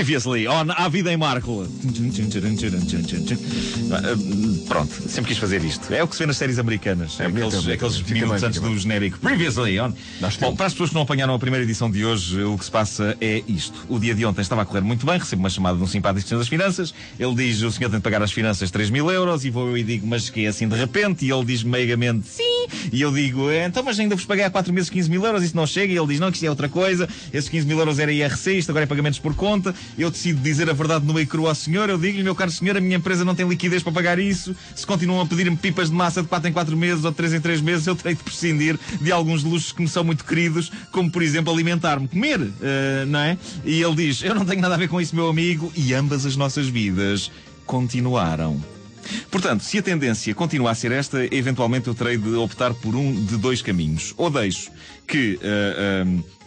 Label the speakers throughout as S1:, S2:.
S1: Previously on A Vida em Marco. Pronto, sempre quis fazer isto. É o que se vê nas séries americanas. É aqueles
S2: também.
S1: aqueles
S2: Fica
S1: minutos
S2: bem,
S1: antes do genérico. Previously on. Bom, para as pessoas que não apanharam a primeira edição de hoje, o que se passa é isto. O dia de ontem estava a correr muito bem, recebo uma chamada de um simpático senhor das finanças. Ele diz: o senhor tem de pagar as finanças 3 mil euros. E vou eu e digo: mas que é assim de repente? E ele diz meigamente: sim. E eu digo: "É, então, mas ainda vos paguei há 4 meses 15 mil euros, isso não chega. E ele diz: não, que isto é outra coisa. Esses 15 mil euros era IRC, isto agora é pagamentos por conta. Eu decido dizer a verdade no meio cru ao senhor. Eu digo-lhe: meu caro senhor, a minha empresa não tem liquidez para pagar isso. Se continuam a pedir-me pipas de massa de 4 em 4 meses ou de 3 em 3 meses, eu terei de prescindir de alguns luxos que me são muito queridos, como por exemplo alimentar-me, comer, eh, não é? E ele diz: eu não tenho nada a ver com isso, meu amigo. E ambas as nossas vidas continuaram. Portanto, se a tendência continua a ser esta, eventualmente eu terei de optar por um de dois caminhos. Ou deixo que eh, eh,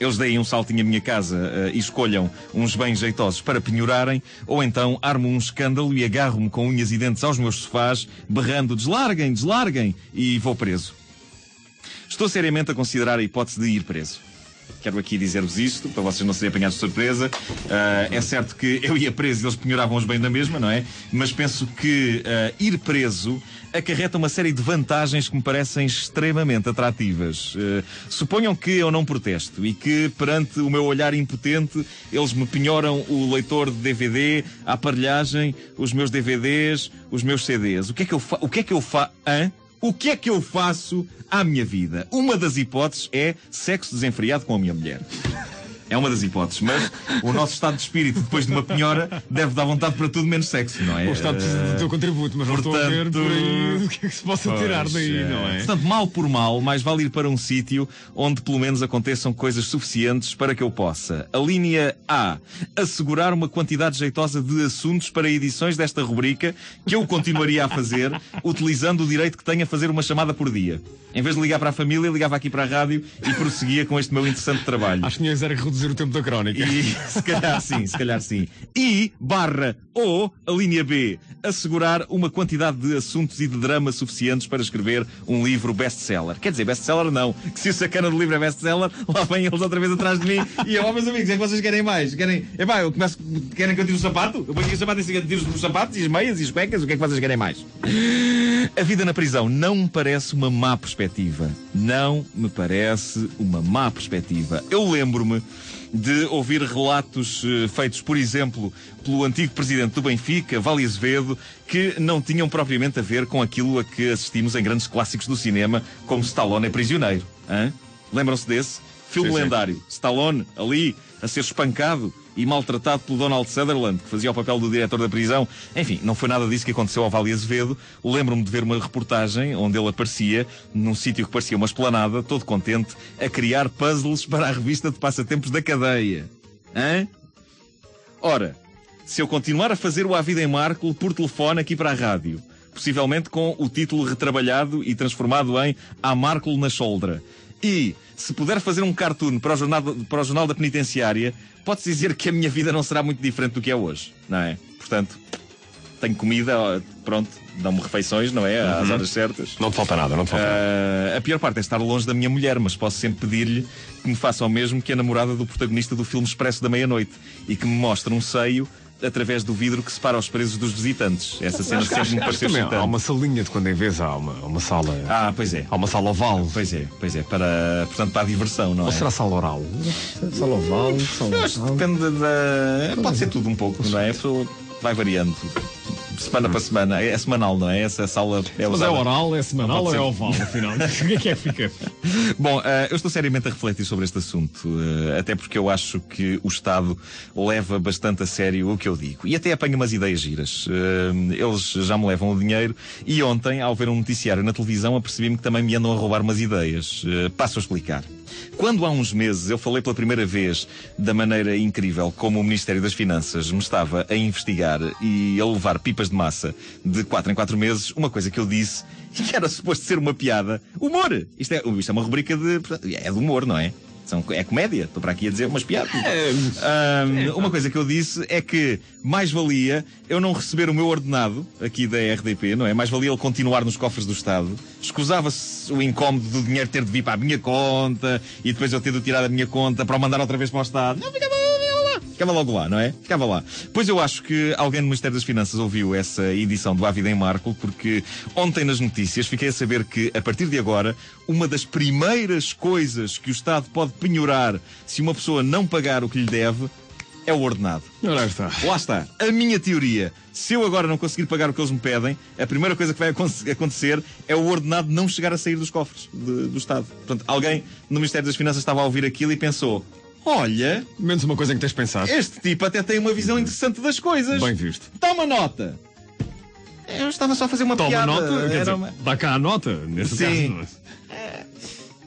S1: eles deem um saltinho à minha casa eh, e escolham uns bens jeitosos para penhorarem, ou então armo um escândalo e agarro-me com unhas e dentes aos meus sofás, berrando deslarguem, deslarguem, e vou preso. Estou seriamente a considerar a hipótese de ir preso. Quero aqui dizer-vos isto, para vocês não serem apanhados de surpresa. Ah, é certo que eu ia preso e eles penhoravam os bem da mesma, não é? Mas penso que ah, ir preso acarreta uma série de vantagens que me parecem extremamente atrativas. Ah, suponham que eu não protesto e que, perante o meu olhar impotente, eles me penhoram o leitor de DVD, a aparelhagem, os meus DVDs, os meus CDs. O que é que eu fa... O que é que eu fa... O que é que eu faço à minha vida? Uma das hipóteses é sexo desenfreado com a minha mulher. É uma das hipóteses, mas o nosso estado de espírito depois de uma penhora deve dar vontade para tudo menos sexo, não é?
S2: O Estado do teu contributo, mas não estou a ver
S1: portanto-
S2: por aí o que é que se possa tirar daí,
S1: Pois,
S2: não é?
S1: Portanto, mal por mal, mais vale ir para um sítio onde pelo menos aconteçam coisas suficientes para que eu possa. A linha A. Assegurar uma quantidade jeitosa de assuntos para edições desta rubrica que eu continuaria a fazer, utilizando o direito que tenho a fazer uma chamada por dia. Em vez de ligar para a família, ligava aqui para a rádio e prosseguia com este meu interessante trabalho.
S2: Acho que tinhas era que reduzir o tempo da crónica.
S1: E se calhar sim, se calhar sim. E barra ou a linha B, assegurar uma quantidade de assuntos e de drama suficientes para escrever um livro best-seller. Quer dizer, best-seller não. Que se o sacana do livro é best-seller, lá vêm eles outra vez atrás de mim e eu, oh, meus amigos, é que vocês querem mais? Querem, epá, eu começo, querem que eu tire o sapato? Eu ponho o sapato e seguida tiro os sapatos e as meias e as cuecas, o que é que vocês querem mais? A vida na prisão não me parece uma má perspectiva. Não me parece uma má perspectiva. Eu lembro-me de ouvir relatos eh, feitos, por exemplo, pelo antigo presidente do Benfica, Vale Azevedo, que não tinham propriamente a ver com aquilo a que assistimos em grandes clássicos do cinema, como Stallone é prisioneiro. Lembram-se desse? Filme
S2: Sim, sim.
S1: lendário. Stallone, ali, a ser espancado e maltratado pelo Donald Sutherland, que fazia o papel do diretor da prisão. Enfim, não foi nada disso que aconteceu ao Vale Azevedo. Lembro-me de ver uma reportagem onde ele aparecia, num sítio que parecia uma esplanada, todo contente, a criar puzzles para a revista de passatempos da cadeia. Hã? Ora, se eu continuar a fazer o A Vida em Marco por telefone aqui para a rádio, possivelmente com o título retrabalhado e transformado em A Marco na Soldra, e se puder fazer um cartoon para o jornal, para o jornal da penitenciária, pode-se dizer que a minha vida não será muito diferente do que é hoje, não é? Portanto, tenho comida, pronto, dão-me refeições, não é? Às horas certas.
S2: Não te falta nada, não te falta nada.
S1: Ah, a pior parte é estar longe da minha mulher, mas posso sempre pedir-lhe que me faça o mesmo que a namorada do protagonista do filme Expresso da Meia-Noite e que me mostre um seio através do vidro que separa os presos dos visitantes. Essa cena
S2: Acho que-
S1: sempre me
S2: acho que
S1: pareceu
S2: também há uma salinha de quando em vez há uma, uma sala.
S1: Ah, pois é.
S2: Há uma sala oval.
S1: Pois é, pois é, para, portanto, para a diversão, não é?
S2: Ou será sala oral? Sala oval, sala
S1: acho que depende da. Pode ser tudo um pouco, não é? A pessoa vai variando. Semana para semana. É semanal, não é? Essa sala é
S2: Mas é
S1: usada.
S2: oral, é semanal ou é oval, afinal? O que é que é que fica?
S1: Bom, eh, eu estou seriamente a refletir sobre este assunto, eh, até porque eu acho que o Estado leva bastante a sério o que eu digo. E até apanha umas ideias giras. Eh, eles já me levam o dinheiro e ontem, ao ver um noticiário na televisão, apercebi-me que também me andam a roubar umas ideias. Passo a explicar. Quando há uns meses eu falei pela primeira vez da maneira incrível como o Ministério das Finanças me estava a investigar e a levar pipas de massa de 4 em 4 meses, uma coisa que eu disse que era suposto ser uma piada. Humor! Isto é, isto é uma rubrica de. É de humor, não é? São, é comédia. Estou para aqui a dizer umas piadas. Ahm, uma coisa que eu disse é que mais valia eu não receber o meu ordenado aqui da RDP, não é? Mais valia ele continuar nos cofres do Estado. Escusava-se o incómodo do dinheiro ter de vir para a minha conta e depois eu ter de tirar da minha conta para o mandar outra vez para o Estado. Não, fica bom, fica lá. Ficava logo lá, não é? Ficava lá. Pois eu acho que alguém no Ministério das Finanças ouviu essa edição do A Vida em Marco, porque ontem nas notícias fiquei a saber que, a partir de agora, uma das primeiras coisas que o Estado pode penhorar se uma pessoa não pagar o que lhe deve é o ordenado.
S2: Ora está.
S1: Lá está. A minha teoria. Se eu agora não conseguir pagar o que eles me pedem, a primeira coisa que vai acon- acontecer é o ordenado não chegar a sair dos cofres de- do Estado. Portanto, alguém no Ministério das Finanças estava a ouvir aquilo e pensou: olha,
S2: Menos uma coisa em que tens pensado.
S1: este tipo até tem uma visão interessante das coisas.
S2: Bem visto.
S1: Toma nota! Eu estava só a fazer uma
S2: Toma
S1: piada.
S2: nota. Quer dizer,
S1: uma,
S2: dá cá a nota, nesse
S1: Sim.
S2: caso.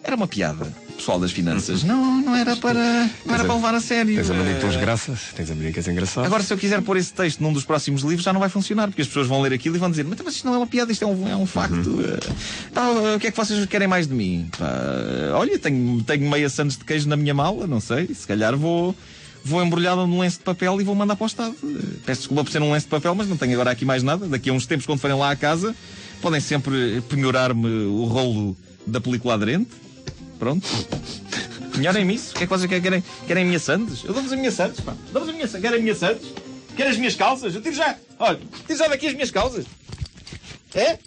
S1: era uma piada, pessoal das finanças. Não, não era para, não era para levar a sério.
S2: Tens a mania
S1: Eh,
S2: pelas graças, tens a mania que és engraçado.
S1: Agora, se eu quiser pôr esse texto num dos próximos livros, já não vai funcionar, porque as pessoas vão ler aquilo e vão dizer: Mas, mas isto não é uma piada, isto é um, é um facto. Eh, pá, o que é que vocês querem mais de mim? Pá, olha, tenho, tenho meia sandes de queijo na minha mala, não sei, se calhar vou. Vou embrulhado num lenço de papel e vou mandar para o Estado. Eh, Peço desculpa por ser um lenço de papel, mas não tenho agora aqui mais nada. Daqui a uns tempos, quando forem lá à casa, podem sempre penhorar-me o rolo da película aderente. Pronto. Penhorem-me isso. O que é que vocês querem? Querem a minha Sandes? Eu dou-vos a minha Sandes, pá. Dou-vos a minha Sandes. Querem a minha Sandes? Querem as minhas calças? Eu tiro já. Olha, tiro já daqui as minhas calças. É?